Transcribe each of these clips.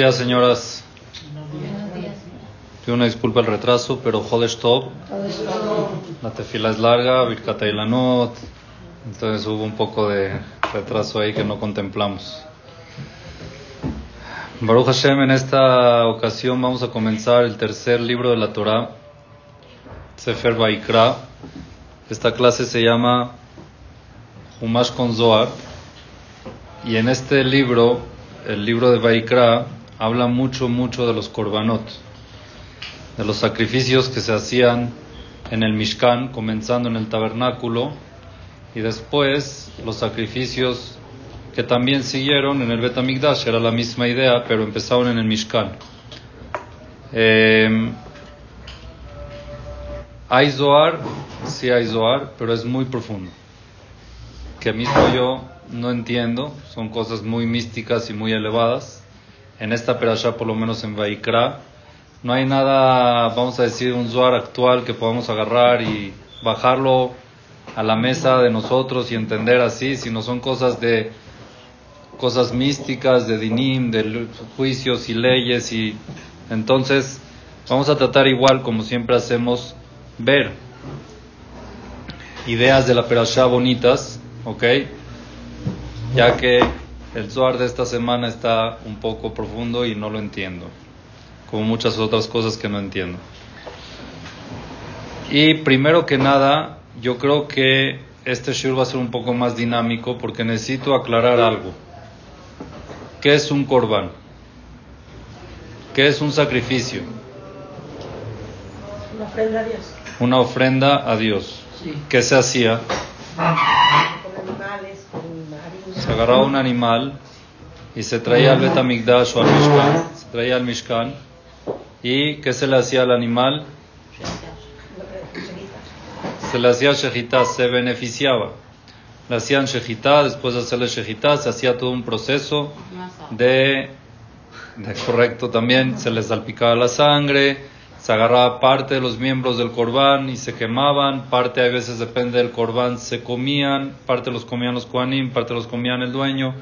días, señoras. Pido una disculpa el retraso, pero Jodesh Top. La tefila es larga, Birkata y Lanot. Entonces hubo un poco de retraso ahí que no contemplamos. Baruch Hashem, en esta ocasión vamos a comenzar el tercer libro de la Torah, Sefer Baikra. Esta clase se llama Humash con Zohar. Y en este libro, el libro de Baikra, habla mucho, mucho de los korbanot, de los sacrificios que se hacían en el Mishkan, comenzando en el tabernáculo, y después los sacrificios que también siguieron en el Betamigdash, era la misma idea, pero empezaron en el Mishkan. Eh, hay Zohar, sí hay Zohar, pero es muy profundo. Que mismo yo no entiendo, son cosas muy místicas y muy elevadas en esta perashá, por lo menos en Vaikra, no hay nada, vamos a decir, un Zohar actual que podamos agarrar y bajarlo a la mesa de nosotros y entender así, sino son cosas de cosas místicas, de dinim, de juicios y leyes y entonces vamos a tratar igual como siempre hacemos ver ideas de la perashá bonitas, ¿ok? Ya que el Zohar de esta semana está un poco profundo y no lo entiendo, como muchas otras cosas que no entiendo. Y primero que nada, yo creo que este shur va a ser un poco más dinámico porque necesito aclarar algo. ¿Qué es un korban? ¿Qué es un sacrificio? Una ofrenda a Dios. Una ofrenda a Dios. ¿Qué se hacía? Se agarraba un animal y se traía al Betamigdash o al Mishkan, se traía al Mishkan y ¿qué se le hacía al animal? Se le hacía shejitá, se beneficiaba. Le hacían shejitá, después de hacerle shejitá se hacía todo un proceso de, de correcto también, se les salpicaba la sangre, se agarraba parte de los miembros del corbán y se quemaban, parte a veces depende del corbán se comían, parte los comían los koanim, parte los comían el dueño.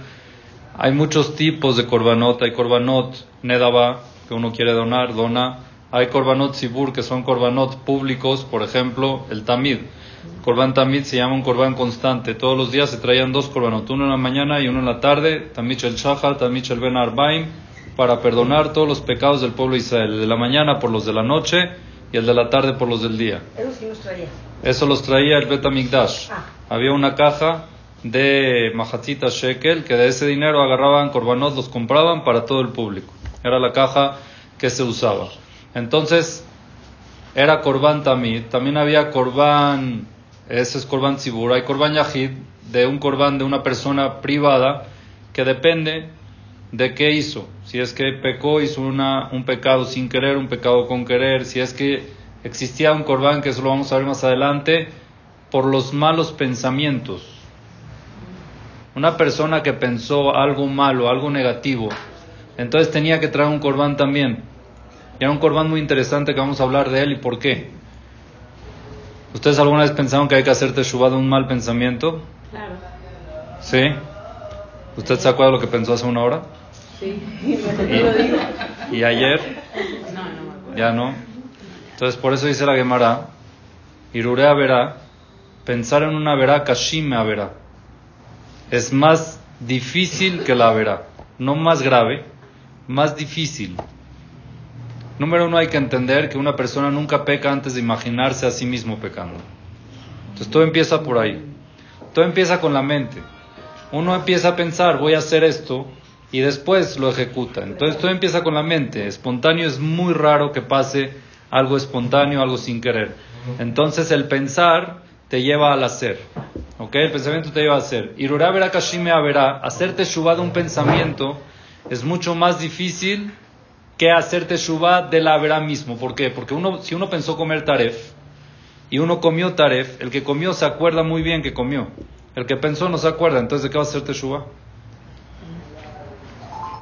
Hay muchos tipos de korbanot, hay korbanot nedaba que uno quiere donar, dona. Hay korbanot sibur que son korbanot públicos, por ejemplo, el tamid. Korban tamid se llama un korban constante. Todos los días se traían dos korbanot, uno en la mañana y uno en la tarde. Tamid el shahar, tamid el ben arbaim para perdonar todos los pecados del pueblo de Israel, el de la mañana por los de la noche y el de la tarde por los del día. Eso sí los traía. Eso los traía el Betamigdash. Ah. Había una caja de mahatzita shekel que de ese dinero agarraban korbanot, los compraban para todo el público. Era la caja que se usaba. Entonces, era korban tamid. También había korban, ese es korban tzibur. Hay korban yahid, de un korban de una persona privada que depende de qué hizo. Si es que pecó, hizo una, un pecado sin querer, un pecado con querer. Si es que existía un corbán, que eso lo vamos a ver más adelante, por los malos pensamientos. Una persona que pensó algo malo, algo negativo, entonces tenía que traer un corbán también. Y era un corbán muy interesante que vamos a hablar de él y por qué. ¿Ustedes alguna vez pensaron que hay que hacer teshuva de un mal pensamiento? Claro. ¿Sí? ¿Usted se acuerda de lo que pensó hace una hora? Sí, lo digo. ¿Y ayer? No, no me acuerdo. Ya no. Entonces, por eso dice la Gemara, Irurea verá, pensar en una verá, Kashime verá. Es más difícil que la verá. No más grave, más difícil. Número uno, hay que entender que una persona nunca peca antes de imaginarse a sí mismo pecando. Entonces, todo empieza por ahí. Todo empieza con la mente. Uno empieza a pensar, voy a hacer esto, y después lo ejecuta. Entonces todo empieza con la mente. Espontáneo es muy raro que pase algo espontáneo, algo sin querer. Entonces el pensar te lleva al hacer. ¿Ok? El pensamiento te lleva a hacer. Irurá verá kashime verá. Hacerte shubá de un pensamiento es mucho más difícil que hacerte shubá de la verá mismo. ¿Por qué? Porque uno, si uno pensó comer taref y uno comió taref, el que comió se acuerda muy bien que comió. El que pensó no se acuerda. Entonces, ¿de qué va a hacerte shubá?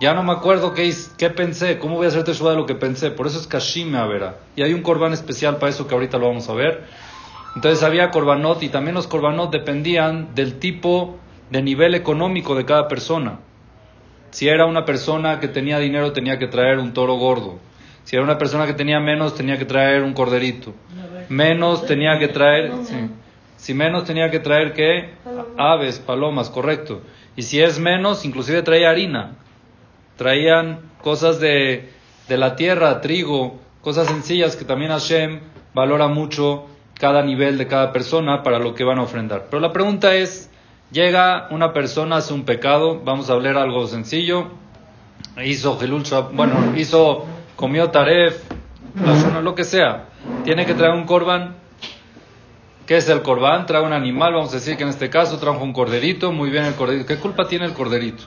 Ya no me acuerdo qué, qué pensé, cómo voy a hacer teshuva de lo que pensé. Por eso es Kashime Avera. Y hay un corbán especial para eso que ahorita lo vamos a ver. Entonces había corbanot y también los corbanot dependían del tipo de nivel económico de cada persona. Si era una persona que tenía dinero, tenía que traer un toro gordo. Si era una persona que tenía menos, tenía que traer un corderito. Menos tenía que traer, sí. si menos tenía que traer qué? Aves, palomas, correcto. Y si es menos, inclusive traía harina. Traían cosas de, de la tierra, trigo, cosas sencillas que también Hashem valora mucho cada nivel de cada persona para lo que van a ofrendar. Pero la pregunta es, llega una persona, hace un pecado, vamos a hablar algo sencillo, hizo bueno, hizo, comió taref, lo que sea, tiene que traer un korban. ¿Qué es el corbán? Trae un animal, vamos a decir que en este caso trajo un corderito, muy bien el corderito. ¿Qué culpa tiene el corderito?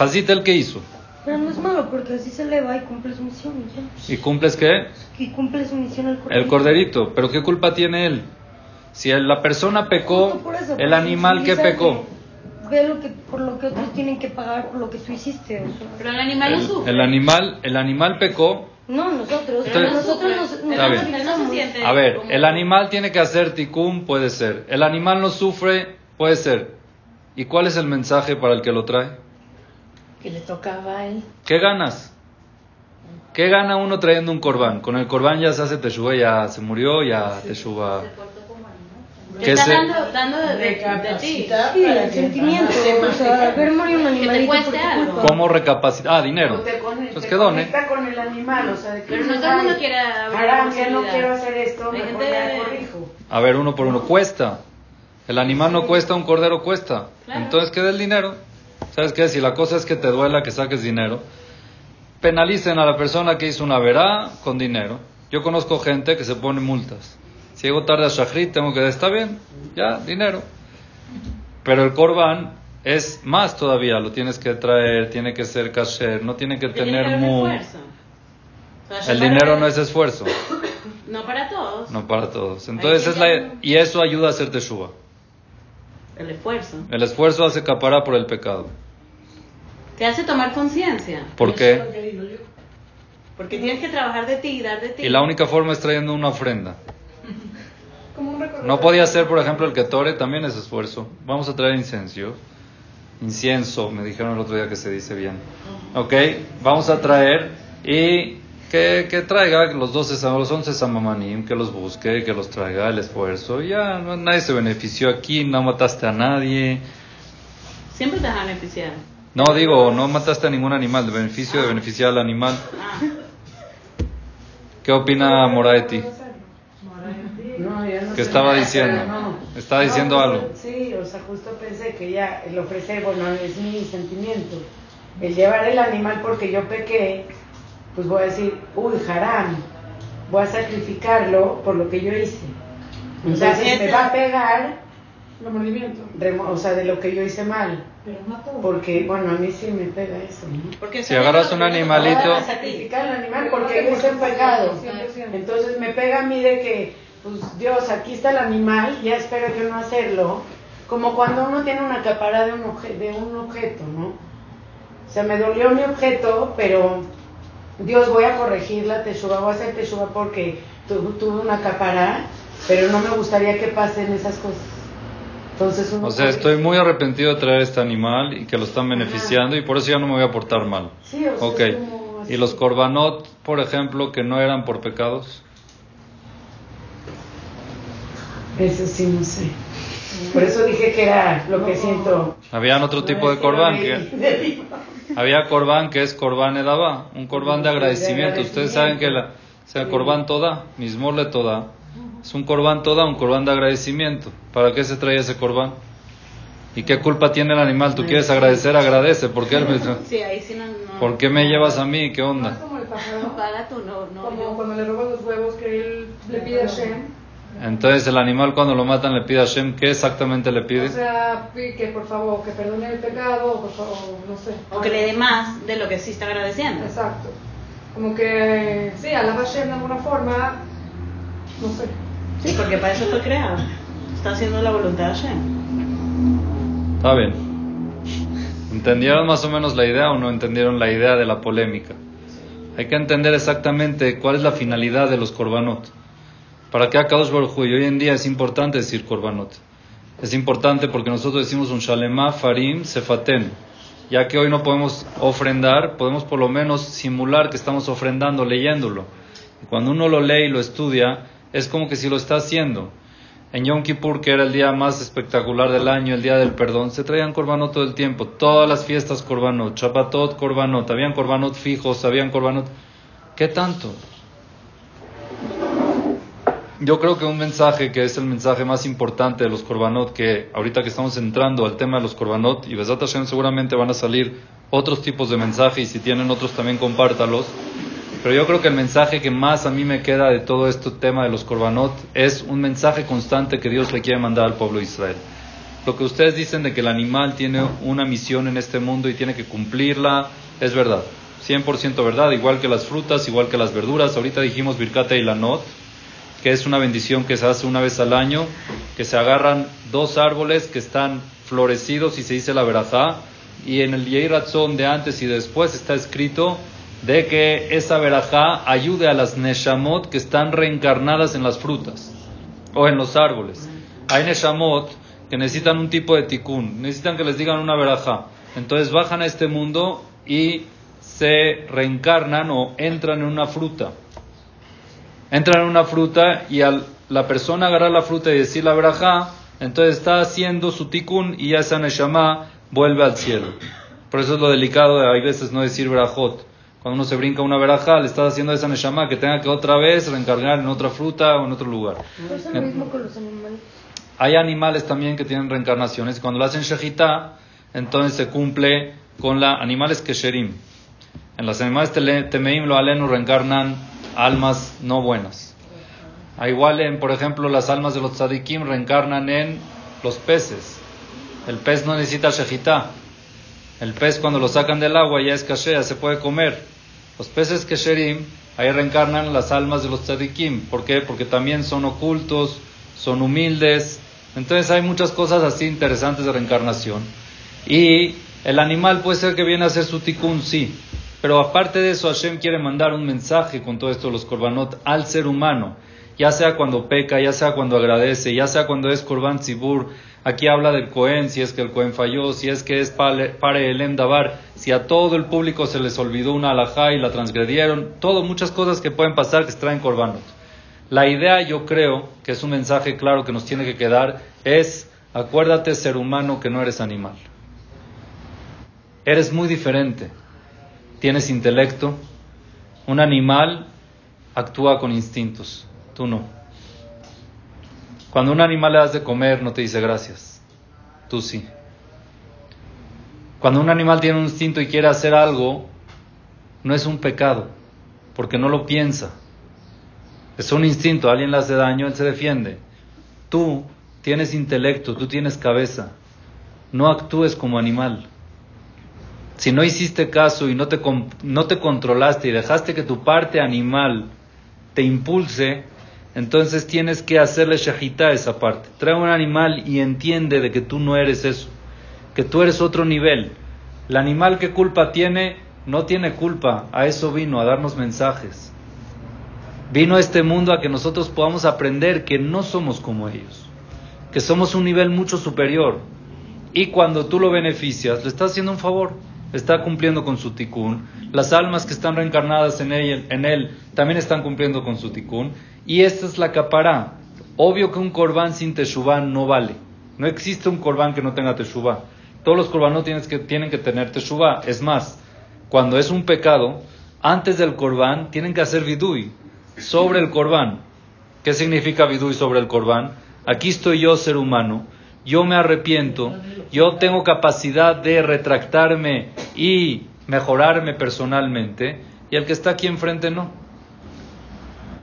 Hazit el que hizo. Pero no es malo porque así se le va y cumple su misión y ya. ¿Y cumples qué? Y cumple su misión el corderito. El corderito. ¿Pero qué culpa tiene él? Si la persona pecó, por eso, el animal que pecó. que Ve lo que, por lo que otros tienen que pagar por lo que tú hiciste. o sea. Pero el animal no El, sufre. el animal, el animal pecó. No, nosotros. Entonces- pero nosotros nos, Está nos no A ver, como- el animal tiene que hacer ticum, puede ser. El animal no sufre, puede ser. ¿Y cuál es el mensaje para el que lo trae? Que le tocaba a él. ¿Qué ganas? ¿Qué gana uno trayendo un corbán? Con el corbán ya se hace teshuva, ya se murió, ya teshuva. Te ¿Qué está se- dando, dando de, de, de ti. Sí, el que- sentimiento. O sea, ver morir un animalito por tu culpa. ¿Cómo recapacitar? Ah, dinero. conecta, Pues que done. conecta con el animal, o sea, de que Pero no todo el mundo "Ay, quiere Haram, ya no posibilidad". quiero hacer esto, ya corrijo. A ver, uno por uno. Cuesta. El animal no cuesta, un cordero cuesta. Claro. Entonces, ¿qué del dinero? ¿Sabes qué? Si la cosa es que te duela que saques dinero, penalicen a la persona que hizo una verá con dinero. Yo conozco gente que se pone multas. Si llego tarde a Shahrit, tengo que... Está bien, ya, dinero. Pero el korban es más todavía. Lo tienes que traer, tiene que ser kasher, no tiene que tener que haber mu... esfuerzo. O sea, El dinero no es esfuerzo, No para todos. no para todos. Entonces, es la... y eso ayuda a hacer teshuva. El esfuerzo. El esfuerzo hace capara por el pecado. Te hace tomar conciencia. ¿Por qué? Porque tienes que trabajar de ti y dar de ti. Y la única forma es trayendo una ofrenda. Como un recorrido. No podía ser, por ejemplo, el que tore, también es esfuerzo. Vamos a traer incienso. Incienso, me dijeron el otro día que se dice bien. Ok, vamos a traer y que, que traiga los 12, sam- los 11 samamanim, que los busque, que los traiga el esfuerzo. Ya, no, nadie se benefició aquí, no mataste a nadie. Siempre te vas a beneficiar. No, digo, no mataste a ningún animal, de beneficio de beneficiar al animal. Ah, ¿Qué opina Moraeti? No, no ¿Qué sé estaba diciendo? no. Estaba diciendo No, algo. Sí, o sea, justo pensé que ya el ofrecer, bueno, es mi sentimiento. El llevar el animal porque yo pequé, pues voy a decir, uy, haram, voy a sacrificarlo por lo que yo hice. Entonces Ese- me va a pegar, Remordimiento. remo- o sea, de lo que yo hice mal. Pero todos. Porque, bueno, a mí sí me pega eso, ¿no? porque Si agarras un animalito- Voy a sacrificar al animal porque yo hice un pecado. Entonces me pega a mí de que, pues Dios, aquí está el animal, ya espero yo no hacerlo. Como cuando uno tiene una capara de un, obje- de un objeto, ¿no? O sea, me dolió mi objeto, pero Dios, voy a corregir la teshuva, voy a hacer teshuva porque tu- tuve una capara, pero no me gustaría que pasen esas cosas. Entonces uno O sea, estoy muy arrepentido de traer este animal y que lo están beneficiando y por eso ya no me voy a portar mal. Sí, o sea, Ok. es como así. ¿Y los korbanot, por ejemplo, que no eran por pecados? Eso sí, no sé. Por eso dije que era lo que siento. Habían otro tipo de corbán. Que, había corbán que es corbán edabá, un corbán de agradecimiento. Ustedes saben que la, o sea, corbán toda, mismorle toda, es un corbán toda, un corbán de agradecimiento. ¿Para qué se trae ese corbán? ¿Y qué culpa tiene el animal? Tú quieres agradecer, agradece. ¿Por qué, él me- Sí, ahí sí no. no ¿Por qué me llevas a mí? ¿Qué No es onda? como el pájaro. Cuando le roban los huevos que él le pide a Shem. Entonces el animal cuando lo matan le pide a Shem, ¿qué exactamente le pide? O sea, que por favor, que perdone el pecado, o por favor, no sé. O que le dé más de lo que sí está agradeciendo. Exacto. Como que, sí, alaba a Shem de alguna forma, no sé. Sí, porque para eso fue creado. Está haciendo la voluntad de Hashem. Está bien. ¿Entendieron más o menos la idea o no entendieron la idea de la polémica? Hay que entender exactamente cuál es la finalidad de los korbanot. ¿Para qué Akadosh Baruj? Y hoy en día es importante decir korbanot. Es importante porque nosotros decimos un shalema farim sefaten. ya que hoy no podemos ofrendar, podemos por lo menos simular que estamos ofrendando leyéndolo. Y cuando uno lo lee y lo estudia, es como que si lo está haciendo. En Yom Kippur, que era el día más espectacular del año, el día del perdón, se traían korbanot todo el tiempo. Todas las fiestas korbanot, Shabbatot korbanot, habían korbanot fijos, habían korbanot. ¿Qué tanto? Yo creo que un mensaje que es el mensaje más importante de los korbanot, que ahorita que estamos entrando al tema de los korbanot, y Besat Hashem seguramente van a salir otros tipos de mensajes, y si tienen otros también compártalos. Pero yo creo que el mensaje que más a mí me queda de todo este tema de los korbanot es un mensaje constante que Dios le quiere mandar al pueblo de Israel. Lo que ustedes dicen de que el animal tiene una misión en este mundo y tiene que cumplirla, es verdad. 100% verdad, igual que las frutas, igual que las verduras. Ahorita dijimos Birkata y Lanot que es una bendición que se hace una vez al año, que se agarran dos árboles que están florecidos y se dice la verajá, y en el Yei de antes y después está escrito de que esa verajá ayude a las neshamot que están reencarnadas en las frutas o en los árboles. Hay neshamot que necesitan un tipo de tikkun, necesitan que les digan una verajá. Entonces bajan a este mundo y se reencarnan o entran en una fruta entra en una fruta y al la persona agarrar la fruta y decir la verajá, entonces está haciendo su tikkun y ya esa neshama vuelve al cielo. Por eso es lo delicado de hay veces no decir verajot. Cuando uno se brinca una verajá, le está haciendo esa neshama que tenga que otra vez reencarnar en otra fruta o en otro lugar. es lo mismo con los animales. Hay animales también que tienen reencarnaciones. Cuando lo hacen shejitá, entonces se cumple con la animales kesherim. En los animales temeim lo alenu reencarnan almas no buenas. A igual en, por ejemplo, las almas de los tzadikim reencarnan en los peces. El pez no necesita shejitá. El pez cuando lo sacan del agua ya es kasher, ya se puede comer. Los peces kesherim, ahí reencarnan las almas de los tzadikim. ¿Por qué? Porque también son ocultos, son humildes. Entonces hay muchas cosas así interesantes de reencarnación. Y el animal puede ser que viene a hacer su tikkun, sí. Pero aparte de eso, Hashem quiere mandar un mensaje con todo esto los korbanot al ser humano, ya sea cuando peca, ya sea cuando agradece, ya sea cuando es korban tzibur. Aquí habla del Cohen, si es que el Cohen falló, si es que es pare el Dabar, si a todo el público se les olvidó una alajá y la transgredieron, todo, muchas cosas que pueden pasar que se traen korbanot. La idea, yo creo, que es un mensaje claro que nos tiene que quedar, es acuérdate ser humano que no eres animal. Eres muy diferente tienes intelecto. Un animal actúa con instintos, tú no. Cuando un animal le das de comer no te dice gracias, tú sí. Cuando un animal tiene un instinto y quiere hacer algo, no es un pecado, porque no lo piensa. Es un instinto, alguien le hace daño, él se defiende. Tú tienes intelecto, tú tienes cabeza, no actúes como animal. Si no hiciste caso y no te, no te controlaste y dejaste que tu parte animal te impulse, entonces tienes que hacerle shahita a esa parte. Trae un animal y entiende de que tú no eres eso, que tú eres otro nivel. El animal que culpa tiene, no tiene culpa, a eso vino, a darnos mensajes. Vino este mundo a que nosotros podamos aprender que no somos como ellos, que somos un nivel mucho superior. Y cuando tú lo beneficias, le estás haciendo un favor está cumpliendo con su tikkun. Las almas que están reencarnadas en él, en también están cumpliendo con su tikkun. Y esta es la capará. Obvio que un corbán sin teshuvah no vale. No existe un corbán que no tenga teshuvah. Todos los corbanos tienen que, tienen que tener teshuvah. Es más, cuando es un pecado, antes del corbán tienen que hacer vidui sobre el corbán. ¿Qué significa vidui sobre el corbán? Aquí estoy yo, ser humano yo me arrepiento, yo tengo capacidad de retractarme y mejorarme personalmente, y el que está aquí enfrente no.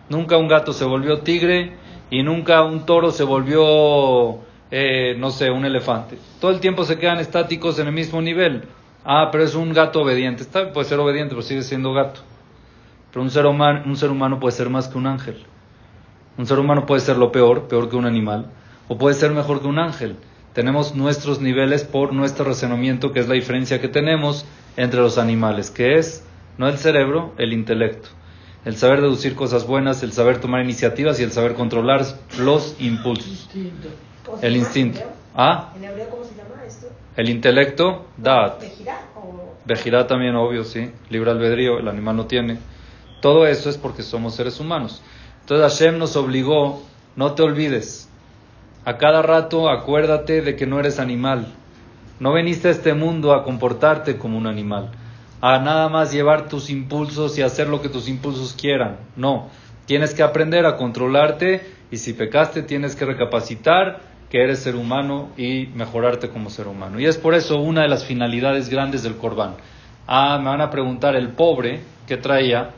Nunca un gato se volvió tigre y nunca un toro se volvió, eh, no sé, un elefante. Todo el tiempo se quedan estáticos en el mismo nivel. Ah, pero es un gato obediente. Puede ser obediente, pero sigue siendo gato. Pero un ser, humano, un ser humano puede ser más que un ángel. Un ser humano puede ser lo peor, peor que un animal o puede ser mejor que un ángel. Tenemos nuestros niveles por nuestro razonamiento, que es la diferencia que tenemos entre los animales, que es no el cerebro, el intelecto. El saber deducir cosas buenas, el saber tomar iniciativas y el saber controlar los impulsos. El instinto. ¿Ah? ¿En hebreo cómo se llama esto? El intelecto, dat. Vejirá también, obvio, sí. Libre albedrío, el animal no tiene. Todo eso es porque somos seres humanos. Entonces Hashem nos obligó, no te olvides. A cada rato acuérdate de que no eres animal. No veniste a este mundo a comportarte como un animal. A nada más llevar tus impulsos y hacer lo que tus impulsos quieran. No. Tienes que aprender a controlarte y si pecaste tienes que recapacitar que eres ser humano y mejorarte como ser humano. Y es por eso una de las finalidades grandes del Corbán. Ah, me van a preguntar, el pobre, ¿qué traía?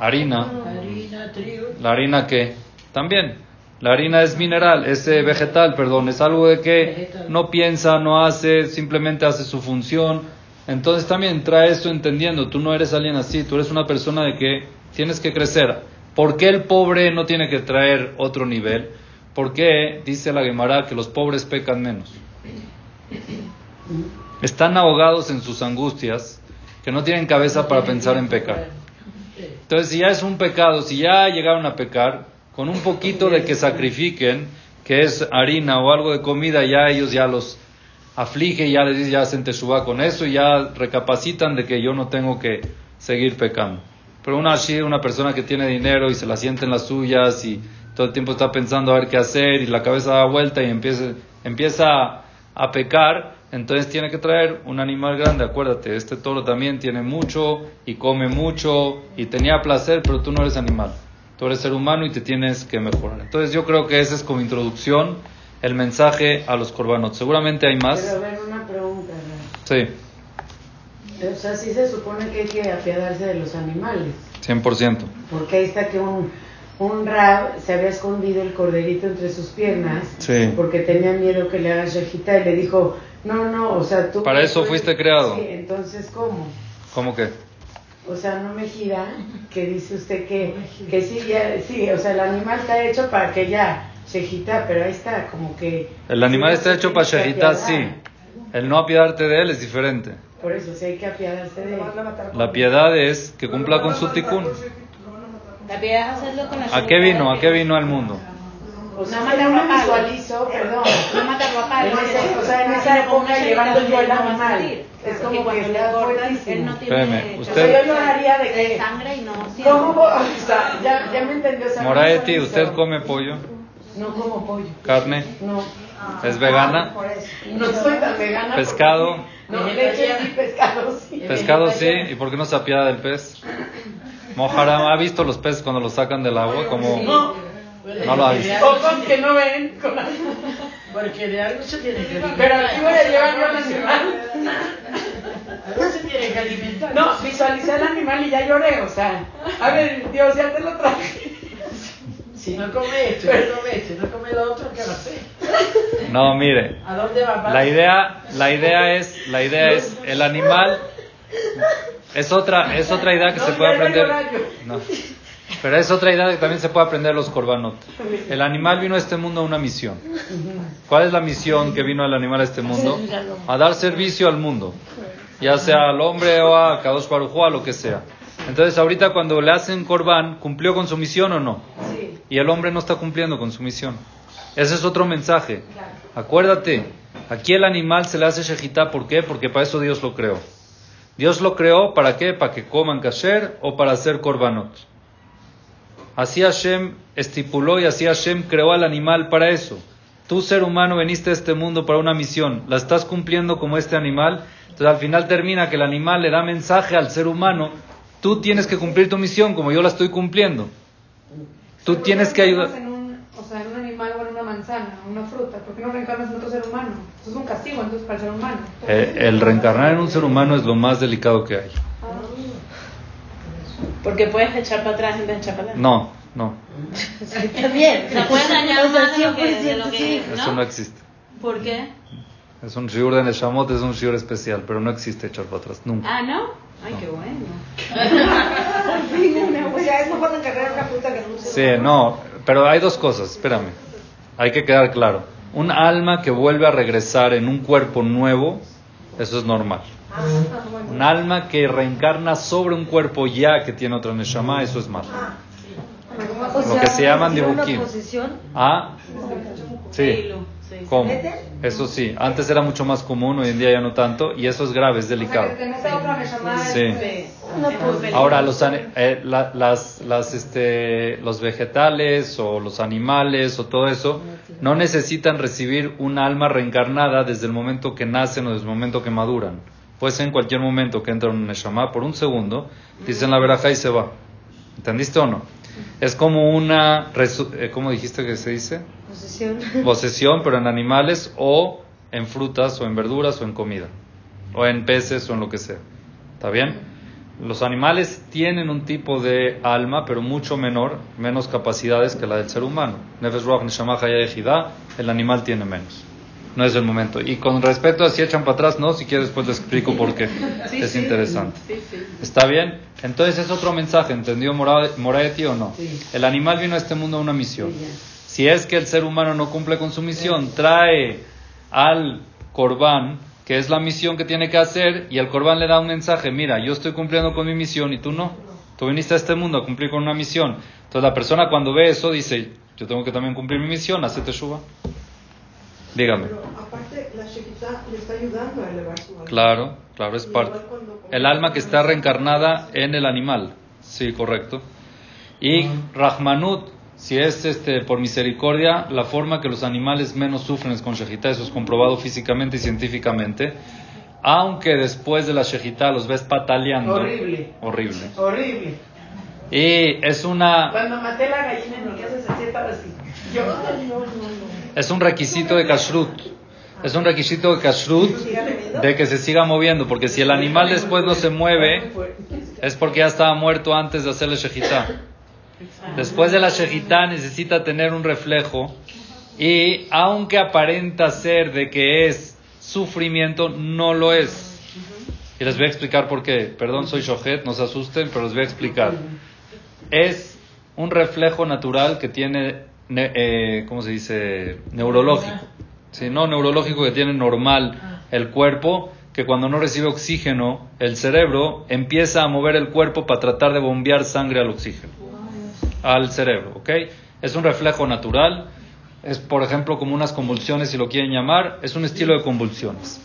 Harina. Harina, trigo. ¿La harina qué? También. La harina es mineral, es eh, vegetal, perdón, es algo de que no piensa, no hace, simplemente hace su función. Entonces también trae esto entendiendo, tú no eres alguien así, tú eres una persona de que tienes que crecer. ¿Por qué el pobre no tiene que traer otro nivel? ¿Por qué dice la Gemara que los pobres pecan menos? Están ahogados en sus angustias que no tienen cabeza para pensar en pecar. Entonces, si ya es un pecado, si ya llegaron a pecar, con un poquito de que sacrifiquen, que es harina o algo de comida, ya ellos ya los aflige, ya les ya hacen teshuva con eso y ya recapacitan de que yo no tengo que seguir pecando. Pero una una persona que tiene dinero y se la siente en las suyas y todo el tiempo está pensando a ver qué hacer y la cabeza da vuelta y empieza, empieza a, a pecar, entonces tiene que traer un animal grande. Acuérdate, este toro también tiene mucho y come mucho y tenía placer, pero tú no eres animal. Tú eres ser humano y te tienes que mejorar. Entonces yo creo que esa es como introducción el mensaje a los corbanos. Seguramente hay más. Pero a ver, una pregunta. ¿no? Sí, O sea, sí se supone que hay que apiadarse de los animales. 100%. Porque ahí está que un, un rab se había escondido el corderito entre sus piernas. Sí. Porque tenía miedo que le haga shejita y le dijo, no, no, o sea, tú... Para eso fuiste creado. Sí, entonces, ¿cómo? ¿Cómo que? O sea, no me gira que dice usted que, que sí, ya, sí, o sea, el animal está hecho para que ya, shejita, pero ahí está, como que... El animal está hecho para apiadar. sí. El no apiadarte de él es diferente. Por eso, sí hay que apiadarse de él. La piedad es que cumpla con su tikkun. La piedad es hacerlo con la ¿A qué vino? ¿A qué vino al mundo? O sea, No yo me a palos. visualizo, perdón, No matarlo a ese- o sea, en esa época llevando yo el animal. Es como que cuando le está cortan, fuertísimo. él no tiene Espérame, O usted- sea, yo lloraría de que... sangre y no. ¿Cómo? O sea, ya, ya me entendió. O sea, no Moraeti. ¿usted come pollo? No como pollo. ¿Carne? No. ¿Es vegana? No soy tan vegana. ¿Pescado? sí. No, leche sí, pescado sí. ¿Pescado sí? ¿Y por qué no se apiada del pez? Moharam, ¿ha visto los peces cuando los sacan del agua? Como... No. No lo ha visto. Ojos que no ven. Porque de algo se tiene que alimentar. Pero aquí voy a llevar yo al animal. Algo se tiene que alimentar. No, visualicé al animal y ya lloré, o sea. A ver, Dios, ya te lo traje. Si no come esto, no come esto, no come lo otro, ¿qué va a hacer? No, mire. ¿A dónde va? La idea, la idea es, la idea es, el animal es otra, es otra idea que No, se puede aprender. No. Pero es otra idea que también se puede aprender los corbanot. El animal vino a este mundo a una misión. ¿Cuál es la misión que vino el animal a este mundo? A dar servicio al mundo, ya sea al hombre o a Kadosh Baruj a lo que sea. Entonces, ahorita cuando le hacen corbán, ¿cumplió con su misión o no? Y el hombre no está cumpliendo con su misión. Ese es otro mensaje. Acuérdate, aquí el animal se le hace shejitá, ¿por qué? Porque para eso Dios lo creó. Dios lo creó para qué? Para que coman kasher o para hacer korbanot. Así Hashem estipuló y así Hashem creó al animal para eso. Tú, ser humano, veniste a este mundo para una misión. ¿La estás cumpliendo como este animal? Entonces al final termina que el animal le da mensaje al ser humano. Tú tienes que cumplir tu misión como yo la estoy cumpliendo. Tú ¿Por qué tienes que ayudar. En un, o sea, en un animal o en una manzana, una fruta. ¿Por qué no reencarnas en otro ser humano? Eso es un castigo entonces para el ser humano. Eh, el reencarnar en un ser humano es lo más delicado que hay. Porque puedes echar para atrás en vez de echar para adelante. No, no, También. Se puede dañar más de lo que, de 100% lo que sí. ¿no? eso no existe. ¿Por qué? Es un shiur de Neshamot, es un shiur especial, pero no existe echar para atrás, nunca. Ah, ¿no? Ay, qué bueno. O sea, es mejor encargar una fruta que ser Sí, no, pero hay dos cosas, espérame. Hay que quedar claro. Un alma que vuelve a regresar en un cuerpo nuevo, eso es normal. Un alma que reencarna sobre un cuerpo ya que tiene otra neshama, eso es mal. O Lo que se llaman dibuquín. Ah, Sí. ¿Cómo? Eso sí, antes era mucho más común, hoy en día ya no tanto, y eso es grave, es delicado. Sí. Ahora, los, ani- eh, la- las, las, este, los vegetales o los animales o todo eso no necesitan recibir un alma reencarnada desde el momento que nacen o desde el momento que maduran. Puede ser en cualquier momento que entra un Neshama, por un segundo, dicen la veraja y se va. ¿Entendiste o no? Es como una, eh, ¿cómo dijiste que se dice? Posesión. posesión, pero en animales o en frutas o en verduras o en comida, o en peces o en lo que sea. ¿Está bien? Los animales tienen un tipo de alma, pero mucho menor, menos capacidades que la del ser humano. El animal tiene menos. No es el momento. Y con respecto a si echan para atrás, no, si quieres después te explico por qué. Sí, es sí. interesante. Sí. ¿Está bien? Entonces es otro mensaje, ¿entendió Mora- Moraeti o no? El animal vino a este mundo a una misión. Si es que el ser humano no cumple con su misión, trae al corbán, que es la misión que tiene que hacer, y el corbán le da un mensaje, mira, yo estoy cumpliendo con mi misión y tú no. Tú viniste a este mundo a cumplir con una misión. Entonces la persona cuando ve eso dice, yo tengo que también cumplir mi misión, hacete shuba. Dígame. Pero aparte, la Shekita le está ayudando a elevar su alma. Claro, claro, es parte. El alma que está reencarnada en el animal. Sí, correcto. Y Rahmanut, si es este por misericordia, la forma que los animales menos sufren es con Shejitá, eso es comprobado físicamente y científicamente. Aunque después de la Shejitá los ves pataleando. Horrible. Horrible. Horrible. Y es una Cuando maté la gallina en mi casa se sentaba así. Yo, no, no, no. Es un requisito de kashrut. Es un requisito de kashrut de que se siga moviendo, porque si el animal después no se mueve, es porque ya estaba muerto antes de hacerle shejitá. Después de la shejitá necesita tener un reflejo y aunque aparenta ser de que es sufrimiento, no lo es. Y les voy a explicar por qué. Perdón, soy shohet, no se asusten, pero les voy a explicar. Es un reflejo natural que tiene, ne- eh, ¿cómo se dice? Neurológico. Sí, no neurológico que tiene normal el cuerpo, que cuando no recibe oxígeno, el cerebro empieza a mover el cuerpo para tratar de bombear sangre al oxígeno, al cerebro, ¿ok? Es un reflejo natural, es por ejemplo como unas convulsiones, si lo quieren llamar, es un estilo de convulsiones.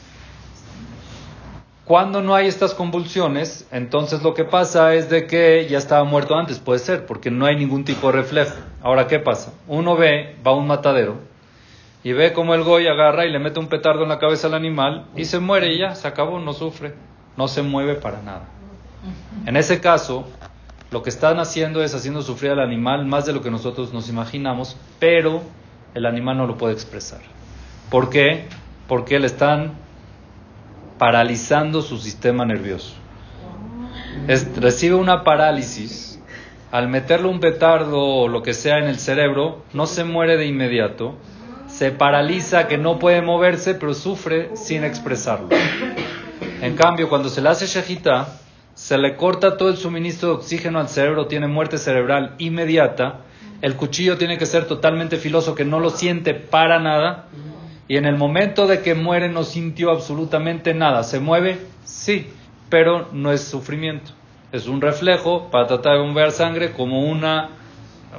Cuando no hay estas convulsiones, entonces lo que pasa es de que ya estaba muerto antes, puede ser, porque no hay ningún tipo de reflejo. Ahora, ¿qué pasa? Uno ve, va a un matadero, y ve como el goy agarra y le mete un petardo en la cabeza al animal y se muere y ya, se acabó, no sufre, no se mueve para nada. En ese caso, lo que están haciendo es haciendo sufrir al animal más de lo que nosotros nos imaginamos, pero el animal no lo puede expresar. ¿Por qué? Porque le están paralizando su sistema nervioso. Es- recibe una parálisis. Al meterle un petardo o lo que sea en el cerebro, no se muere de inmediato, se paraliza que no puede moverse, pero sufre sin expresarlo. En cambio, cuando se le hace shejita, se le corta todo el suministro de oxígeno al cerebro, tiene muerte cerebral inmediata, el cuchillo tiene que ser totalmente filoso, que no lo siente para nada, y en el momento de que muere no sintió absolutamente nada. ¿Se mueve? Sí, pero no es sufrimiento. Es un reflejo para tratar de bombear sangre como una,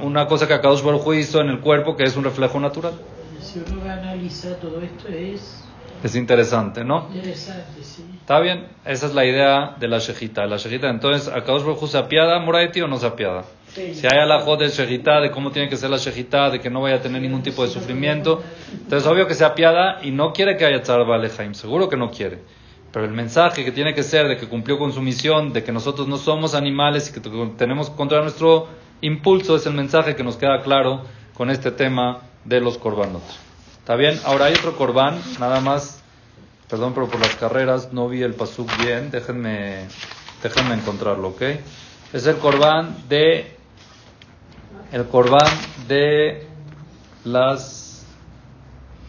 una cosa que Akadosh Baruj hizo en el cuerpo, que es un reflejo natural. Si uno va a analizar todo esto es Es interesante, ¿no? interesante, sí. Está bien, esa es la idea de la shejita. La shejita, entonces, ¿Akadosh Baruj se apiada, Moraiti, o no se apiada? Si hay alajot del shejita, de cómo tiene que ser la shejita, de que no vaya a tener ningún tipo de sufrimiento, entonces obvio que se apiada y no quiere que haya tzar seguro que no quiere. Pero el mensaje que tiene que ser de que cumplió con su misión, de que nosotros no somos animales y que tenemos que controlar nuestro impulso, es el mensaje que nos queda claro con este tema de los korbanot. ¿Está bien? Ahora hay otro korban, nada más, perdón, pero por las carreras no vi el pasuk bien, déjenme, déjenme encontrarlo, ¿ok? Es el korban de, el korban de las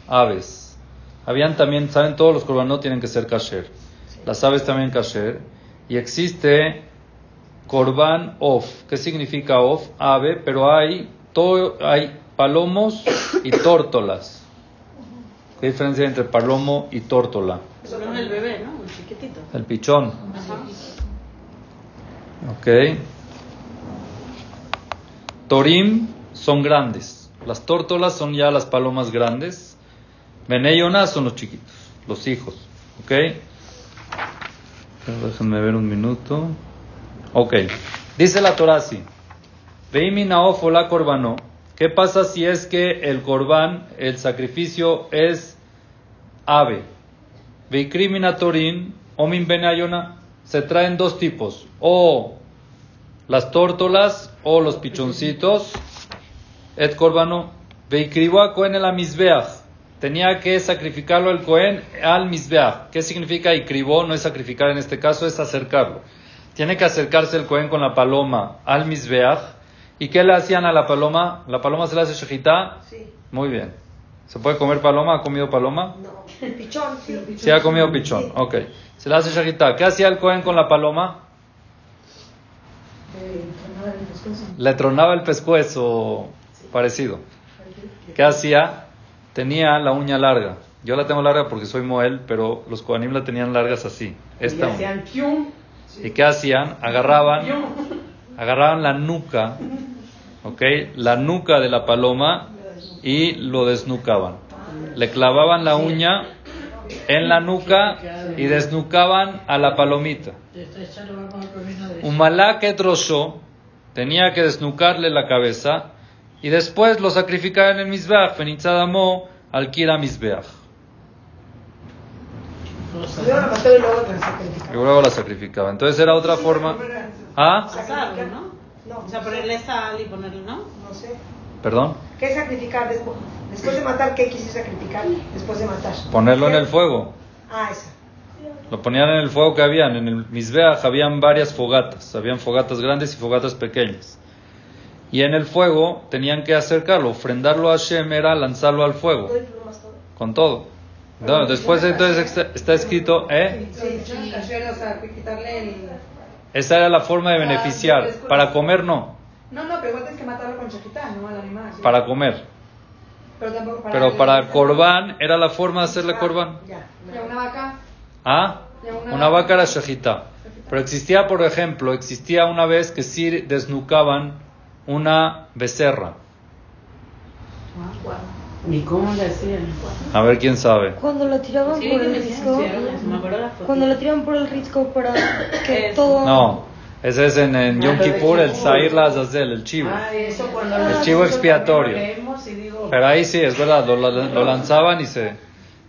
aves. Habían también, saben, todos los korbanot tienen que ser kasher. Las aves también kasher. Y existe korban of. ¿Qué significa of? Ave, pero hay, to- hay palomos y tórtolas. ¿Qué diferencia hay entre palomo y tórtola? Solo es el bebé, ¿no? El chiquitito. El pichón. Ajá. Ok. Torim son grandes. Las tórtolas son ya las palomas grandes. Beneyona son los chiquitos, los hijos. ¿Ok? Déjenme ver un minuto. Ok. Dice la Torah así. la corbano. ¿Qué pasa si es que el corbán, el sacrificio es ave? Veikrimina torin, omin benayona. Se traen dos tipos. O las tórtolas o los pichoncitos. Et corbano. Veikriwa cohen el misbeach tenía que sacrificarlo el Cohen al Mizbeach. ¿Qué significa icribó? No es sacrificar en este caso, es acercarlo. Tiene que acercarse el Cohen con la paloma al Mizbeach. ¿Y qué le hacían a la paloma? ¿La paloma se le hace shejitá? Sí. Muy bien. ¿Se puede comer paloma? ¿Ha comido paloma? No. Pichón, sí. Sí, ha comido pichón. Ok. Se le hace shejitá. ¿Qué hacía el Cohen con la paloma? Le tronaba el pescuezo. Parecido. ¿Qué hacía? Tenía la uña larga. Yo la tengo larga porque soy Moel, pero los Kohanim la tenían largas así. Esta y hacían ¿Y qué hacían? Agarraban, agarraban la nuca, ¿ok? La nuca de la paloma y lo desnucaban. Le clavaban la uña en la nuca y desnucaban a la palomita. Un que trozo tenía que desnucarle la cabeza y después lo sacrificaban en el Mizbeach, Fenitzadamo al Kira Mizbeach. Y luego la sacrificaba. Entonces era otra forma. ¿Ah? Sacarlo, ¿no? O sea, ponerle sal y ponerle, ¿no? No sé. ¿Perdón? ¿Qué sacrificar después? Después de matar, ¿qué quise sacrificar? Después de matar. Ponerlo en el fuego. Ah, esa. Lo ponían en el fuego que habían. En el Mizbeach habían varias fogatas. Habían fogatas grandes y fogatas pequeñas. Y en el fuego tenían que acercarlo, ofrendarlo a Hashem era lanzarlo al fuego. Con todo. después entonces está, escrito, ¿eh? Esa era la forma de beneficiar. Para comer no. No, no, pero tienes que matarlo con chaquitán, no al animal. Para comer. Pero, tampoco para, pero para corbán era la forma de hacerle corbán. Ya, una vaca. ¿Ah? Una, vaca era shajita. Pero existía, por ejemplo, existía una vez que sí desnucaban una becerra. ¿Y cómo le hacían? A ver quién sabe. Cuando la tiraban por el risco, cuando la tiraban por el risco para que todo... No, ese es en, en Yom Kippur, el Zair Lazazel, el chivo. Ah, el chivo expiatorio. Pero ahí sí, es verdad, lo, lo lanzaban y se...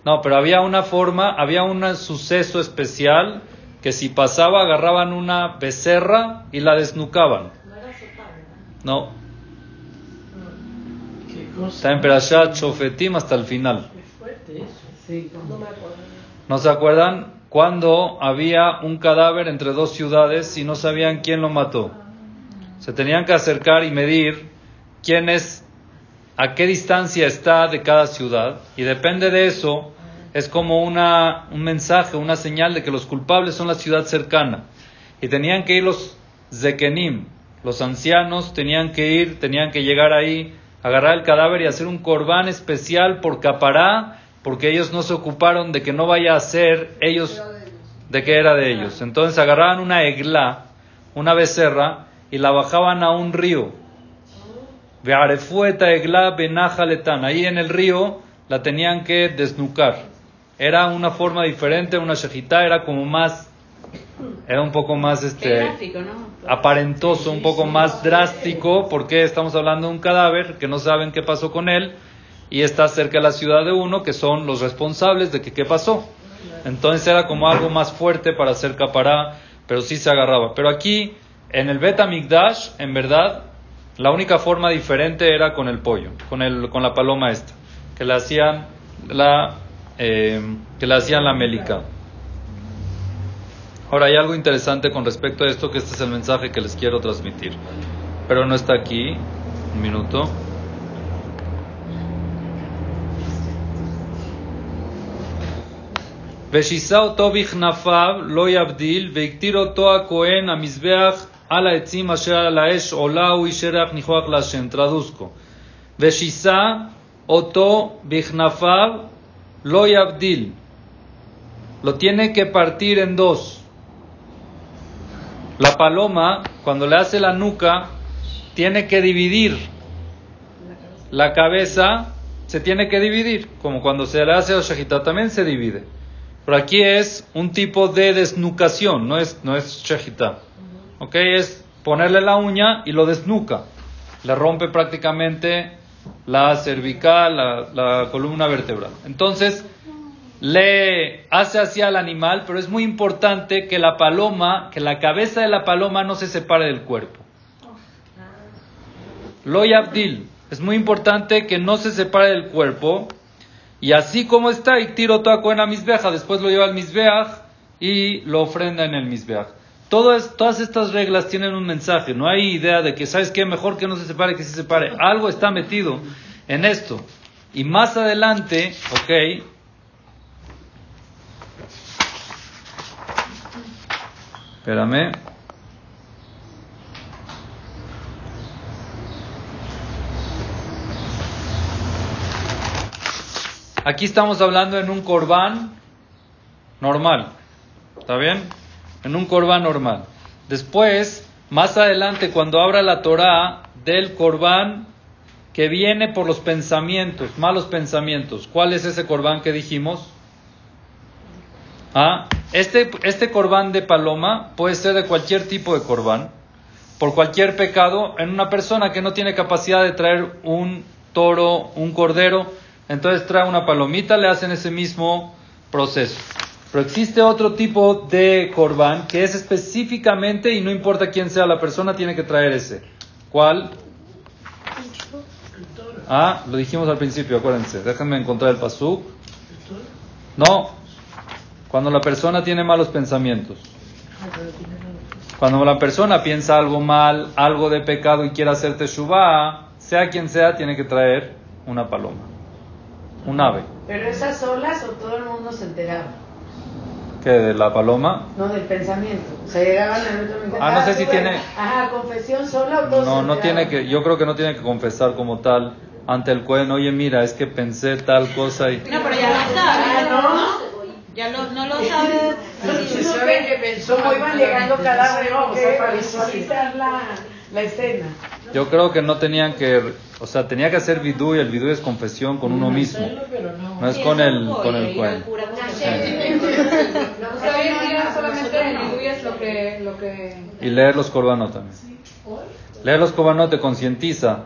No, pero había una forma, había un suceso especial que si pasaba agarraban una becerra y la desnucaban. No. Está en Perashat Shofetim hasta el final. ¿No se acuerdan? Cuando había un cadáver entre dos ciudades y no sabían quién lo mató. Se tenían que acercar y medir quién es, a qué distancia está de cada ciudad. Y depende de eso, es como una, un mensaje, una señal de que los culpables son la ciudad cercana. Y tenían que ir los Zekenim, los ancianos tenían que ir, tenían que llegar ahí, agarrar el cadáver y hacer un corbán especial por capará, porque ellos no se ocuparon de que no vaya a ser ellos, de que era de ellos. Entonces agarraban una egla, una becerra, y la bajaban a un río. Vearefueta egla benajaletán. Ahí en el río la tenían que desnucar. Era una forma diferente, una shejitá era como más, era un poco más este, aparentoso, un poco más drástico, porque estamos hablando de un cadáver que no saben qué pasó con él y está cerca de la ciudad de uno que son los responsables de que qué pasó. Entonces era como algo más fuerte para hacer capará, pero sí se agarraba. Pero aquí, en el Bet Migdash, en verdad, la única forma diferente era con el pollo, con, el, con la paloma esta, que le hacían la, eh, que le hacían la mélica. Ahora hay algo interesante con respecto a esto, que este es el mensaje que les quiero transmitir. Pero no está aquí. Un minuto. ושיסה אותו בכנפיו לא יבדיל, והקטיר אותו הכהן המזבח על העצים אשר על האש עולה הוא איש ירח ניחוח להשם. Traduzco. ושיסה אותו בכנפיו לא יבדיל. Lo tiene que partir en dos. La paloma, cuando le hace la nuca, tiene que dividir la cabeza se tiene que dividir, como cuando se le hace a shejita también se divide. Pero aquí es un tipo de desnucación, no es, no es. ¿Ok? Es ponerle la uña y lo desnuca. Le rompe prácticamente la cervical, la, la columna vertebral. Entonces, le hace así al animal, pero es muy importante que la paloma, que la cabeza de la paloma no se separe del cuerpo. Lo abdil, es muy importante que no se separe del cuerpo. Y así como está, y tiro toda a misbeja, después lo lleva al misbeaj y lo ofrenda en el misbeaj. Todas, todas estas reglas tienen un mensaje, no hay idea de que, ¿sabes qué? Mejor que no se separe que se separe. Algo está metido en esto. Y más adelante, ok, Espérame. Aquí estamos hablando en un corbán normal. ¿Está bien? En un corbán normal. Después, más adelante, cuando abra la Torah del corbán que viene por los pensamientos, malos pensamientos. ¿Cuál es ese corbán que dijimos? ¿Ah? Este, este corbán de paloma puede ser de cualquier tipo de corbán, por cualquier pecado, en una persona que no tiene capacidad de traer un toro, un cordero, entonces trae una palomita, le hacen ese mismo proceso. Pero existe otro tipo de corbán que es específicamente, y no importa quién sea la persona, tiene que traer ese. ¿Cuál? Ah, lo dijimos al principio, acuérdense. Déjenme encontrar el pasuk. No, cuando la persona tiene malos pensamientos. Cuando la persona piensa algo mal, algo de pecado y quiere hacerte shubá, sea quien sea, tiene que traer una paloma, un ave. ¿Pero esas solas o todo el mundo se enteraba? ¿Qué? ¿De la paloma? No, del pensamiento. Se llegaban al otro Ah, no sé si tiene. Ajá, confesión sola o todo No, no tiene que. Yo creo que no tiene que confesar como tal ante el cuen. Oye, mira, es que pensé tal cosa y. No, pero ya lo sabe, ah, ¿no? Ya lo, no lo sabe. Se sabe que pensó cómo iban llegando cada reloj para visualizar la, la escena. Yo creo que no tenían que, o sea, tenía que hacer vidú y el vidú es confesión con uno mismo. No es con el con el cuen. Y leer los corbanos también. Leer los corbanos te concientiza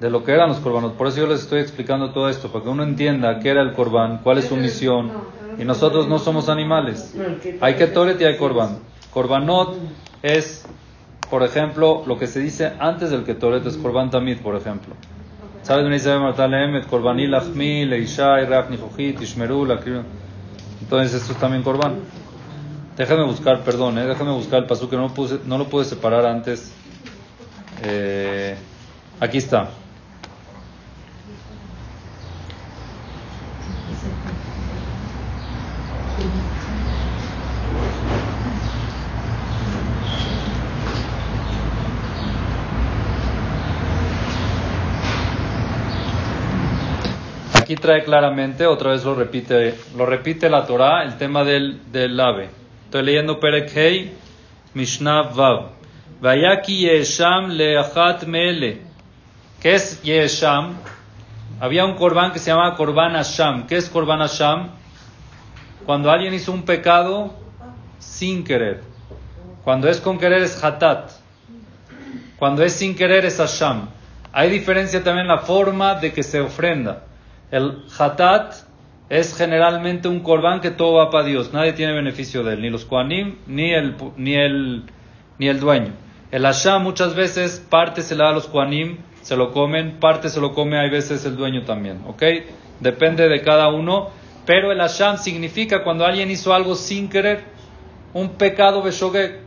de lo que eran los corbanos. Por eso yo les estoy explicando todo esto, para que uno entienda qué era el corbán, cuál es su misión. Y nosotros no somos animales. Hay ketoret y hay korban. Korbanot es, por ejemplo, lo que se dice antes del ketoret es korban tamid, por ejemplo. ¿Sabes? Entonces esto es también korban. Déjame buscar, perdón, eh, déjame buscar el paso que no, puse, no lo pude separar antes. Eh, aquí está. Aquí trae claramente, otra vez lo repite, lo repite la Torah, el tema del, del ave. Estoy leyendo Perek Hei, Mishnah Vav. Vayaki Yesham leachat mele. ¿Qué es Yesham? Había un corbán que se llamaba Korban Asham. ¿Qué es Korban Asham? Cuando alguien hizo un pecado sin querer. Cuando es con querer es Hatat. Cuando es sin querer es Asham. Hay diferencia también en la forma de que se ofrenda. El hatat es generalmente un corbán que todo va para Dios, nadie tiene beneficio de él, ni los kuanim, ni el, ni el, ni el dueño. El asham muchas veces parte se le da a los kuanim, se lo comen, parte se lo come, hay veces el dueño también, ¿ok? Depende de cada uno, pero el asham significa cuando alguien hizo algo sin querer, un pecado beshogek,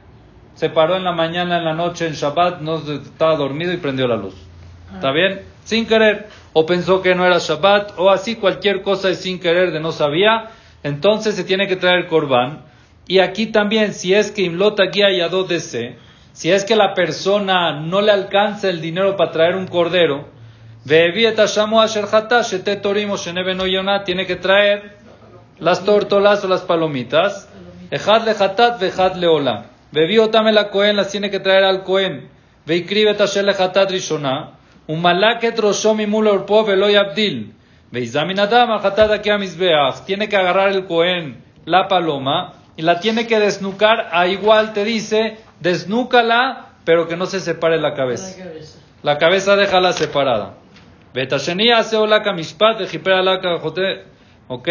se paró en la mañana, en la noche, en Shabbat, no estaba dormido y prendió la luz. ¿Está bien? Sin querer o pensó que no era Shabbat, o así cualquier cosa es sin querer de no sabía, entonces se tiene que traer el corbán. Y aquí también, si es que Imlota guía y adódese, si es que la persona no le alcanza el dinero para traer un cordero, tiene que traer las tortolas o las palomitas. Ejad le hatat, vejad le ola. Bebió la cohen, las tiene que traer al cohen. Veikribe tasher le hatat rishona. Un malaket roshomi mulor veloy abdil. Tiene que agarrar el Cohen la paloma y la tiene que desnucar. A igual te dice, desnúcala, pero que no se separe la cabeza. La cabeza déjala separada. hace Ok.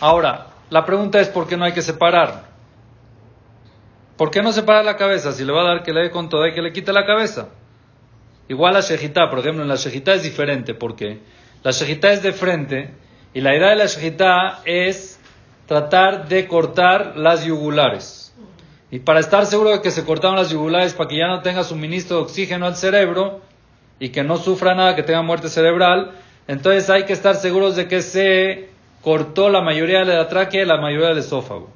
Ahora, la pregunta es: ¿por qué no hay que separar? ¿Por qué no separa la cabeza? Si le va a dar que le dé con toda y que le quite la cabeza. Igual la shejitá, por ejemplo, en la shejitá es diferente. ¿Por qué? La shejitá es de frente y la idea de la shejitá es tratar de cortar las yugulares. Y para estar seguro de que se cortaron las yugulares, para que ya no tenga suministro de oxígeno al cerebro y que no sufra nada, que tenga muerte cerebral, entonces hay que estar seguros de que se cortó la mayoría de la tráquea y la mayoría del esófago.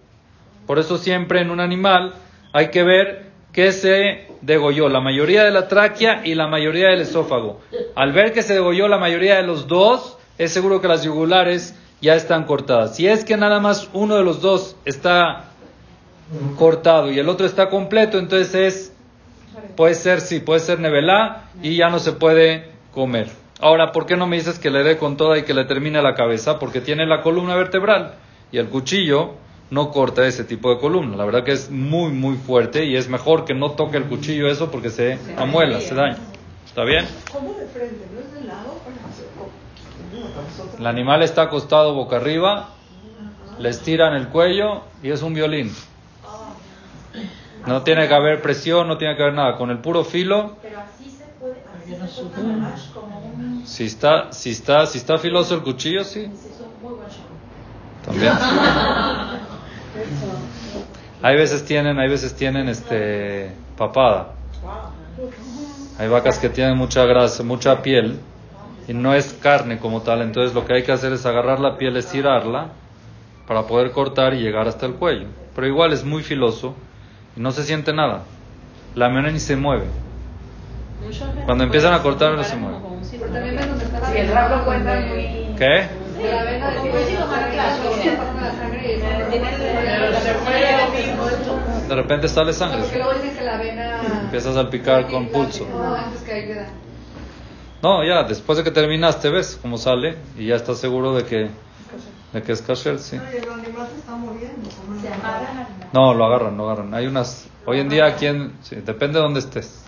Por eso siempre en un animal hay que ver que se degolló la mayoría de la tráquea y la mayoría del esófago. Al ver que se degolló la mayoría de los dos, es seguro que las yugulares ya están cortadas. Si es que nada más uno de los dos está cortado y el otro está completo, entonces es, puede ser, sí, puede ser nevelá y ya no se puede comer. Ahora, ¿por qué no me dices que le dé con toda y que le termine la cabeza? Porque tiene la columna vertebral y el cuchillo no corta ese tipo de columna. La verdad que es muy, muy fuerte y es mejor que no toque el cuchillo eso porque se amuela, se daña. ¿Está bien? ¿Cómo de frente? ¿No es de lado? El animal está acostado boca arriba, le estiran el cuello y es un violín. No tiene que haber presión, no tiene que haber nada. Con el puro filo. Pero así se puede, Si está, si está, si está filoso el cuchillo, sí. También. Hay veces tienen, hay veces tienen este papada. Hay vacas que tienen mucha grasa, mucha piel y no es carne como tal. Entonces lo que hay que hacer es agarrar la piel, estirarla para poder cortar y llegar hasta el cuello. Pero igual es muy filoso y no se siente nada. La mena ni se mueve. Cuando empiezan a cortar no se mueve. ¿Qué? De repente sale sangre. Empiezas a salpicar con pulso. No, ya, después de que terminaste, ves cómo sale y ya estás seguro de que, de que es kasher, sí. No, lo agarran, lo agarran. Hay unas, hoy en día, ¿quién? Sí, depende de dónde estés.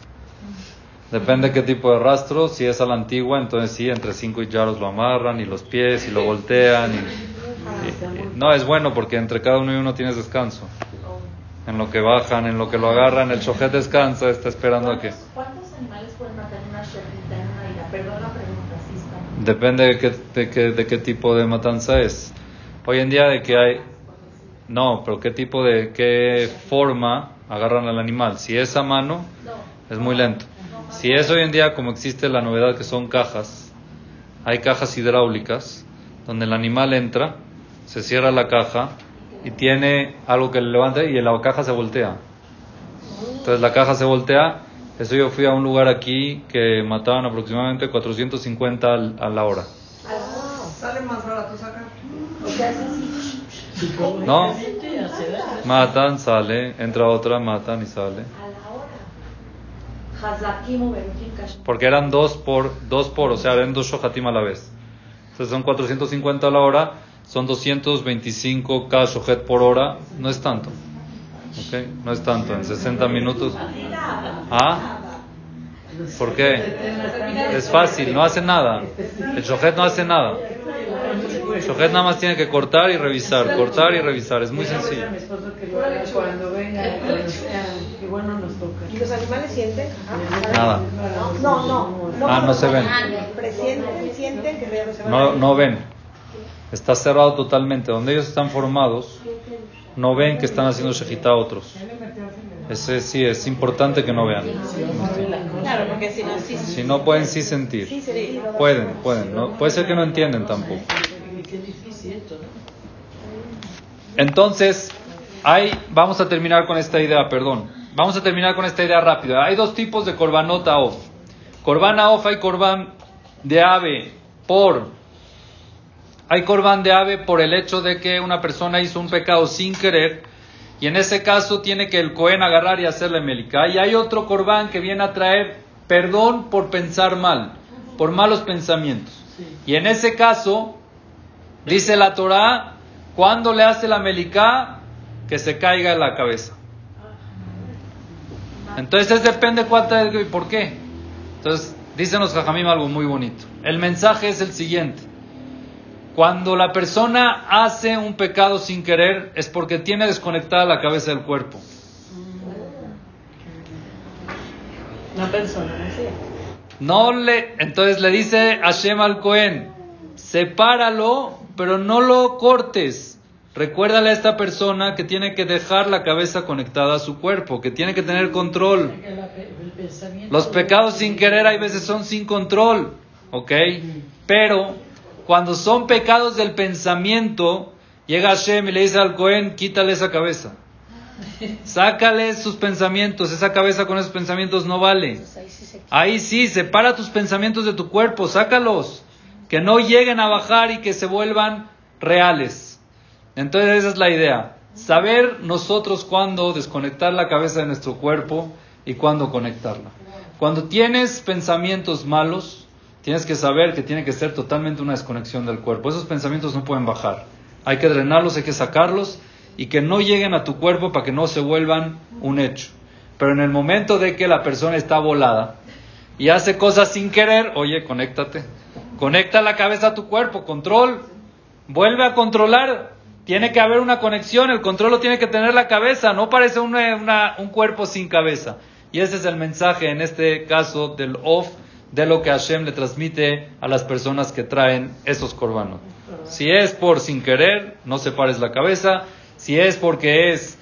Depende qué tipo de rastro. Si es a la antigua, entonces sí, entre cinco y yaros lo amarran y los pies y lo voltean. Y, no, es bueno porque entre cada uno y uno tienes descanso. En lo que bajan, en lo que lo agarran, el chojet descansa, está esperando a que. ¿Cuántos animales pueden matar una Depende de qué, de, qué, de qué tipo de matanza es. Hoy en día de que hay... No, pero qué tipo de... qué forma agarran al animal. Si es a mano, es muy lento. Si es hoy en día como existe la novedad que son cajas, hay cajas hidráulicas donde el animal entra, se cierra la caja y tiene algo que le levanta y la caja se voltea. Entonces la caja se voltea eso yo fui a un lugar aquí que mataban aproximadamente 450 a la hora. Sale más barato sacar. No, matan, sale, entra otra, matan y sale. Porque eran dos por, dos por, o sea, eran dos shohatim a la vez. Entonces son 450 a la hora, son 225 cada shohet por hora, no es tanto. Okay, no es tanto, en 60 minutos. ¿Ah? ¿Por qué? Es fácil, no hace nada. El shohet no hace nada. El shohet nada más tiene que cortar y revisar, cortar y revisar. Es muy sencillo. ¿Y los animales sienten? Nada. No, no. Ah, no se ven. sienten que no, no ven. Está cerrado totalmente. Donde ellos están formados, no ven que están haciendo shejita a otros. Ese sí, es importante que no vean. Claro, porque si no, Si no pueden sí sentir. Pueden, pueden. No, puede ser que no entienden tampoco. Entonces, hay, vamos a terminar con esta idea, perdón. Vamos a terminar con esta idea rápida. Hay dos tipos de korbanot off. Korban off hay korban de ave por hay corbán de ave por el hecho de que una persona hizo un pecado sin querer y en ese caso tiene que el Cohen agarrar y hacerle melica. Y hay otro corbán que viene a traer perdón por pensar mal, por malos pensamientos. Y en ese caso, dice la Torah, cuando le hace la melicá, que se caiga en la cabeza. Entonces depende cuánta y por qué. Entonces, dicen los jajamim algo muy bonito. El mensaje es el siguiente. Cuando la persona hace un pecado sin querer es porque tiene desconectada la cabeza del cuerpo. Una persona, ¿no le, entonces le dice a Hashem al Cohen, sepáralo, pero no lo cortes. Recuérdale a esta persona que tiene que dejar la cabeza conectada a su cuerpo, que tiene que tener control. Los pecados sin querer hay veces son sin control, ¿ok? Pero cuando son pecados del pensamiento, llega Hashem y le dice al Cohen, quítale esa cabeza. Sácale sus pensamientos, esa cabeza con esos pensamientos no vale. Ahí sí, separa tus pensamientos de tu cuerpo, sácalos, que no lleguen a bajar y que se vuelvan reales. Entonces esa es la idea, saber nosotros cuándo desconectar la cabeza de nuestro cuerpo y cuándo conectarla. Cuando tienes pensamientos malos, tienes que saber que tiene que ser totalmente una desconexión del cuerpo. Esos pensamientos no pueden bajar. Hay que drenarlos, hay que sacarlos y que no lleguen a tu cuerpo para que no se vuelvan un hecho. Pero en el momento de que la persona está volada y hace cosas sin querer, oye, conéctate. Conecta la cabeza a tu cuerpo, control. Vuelve a controlar. Tiene que haber una conexión, el control lo tiene que tener la cabeza, no parece un cuerpo sin cabeza. Y ese es el mensaje en este caso del off de lo que Hashem le transmite a las personas que traen esos corbanos. Si es por sin querer, no separes la cabeza. Si es porque es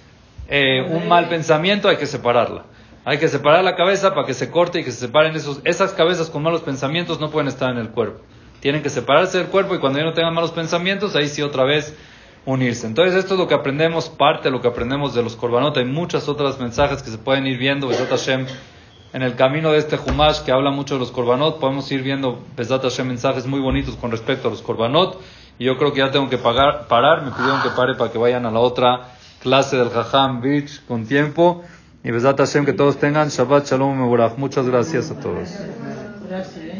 eh, un mal pensamiento, hay que separarla. Hay que separar la cabeza para que se corte y que se separen esos, esas cabezas con malos pensamientos no pueden estar en el cuerpo. Tienen que separarse del cuerpo y cuando ya no tengan malos pensamientos, ahí sí otra vez unirse. Entonces esto es lo que aprendemos, parte de lo que aprendemos de los corbanot. Hay muchas otras mensajes que se pueden ir viendo. Hashem en el camino de este Humash que habla mucho de los Korbanot, podemos ir viendo Besat Hashem mensajes muy bonitos con respecto a los Korbanot. Y yo creo que ya tengo que pagar, parar, me pidieron que pare para que vayan a la otra clase del Jajam Beach con tiempo. Y Besat Hashem que todos tengan Shabbat Shalom Mevorach. Muchas gracias a todos. Gracias.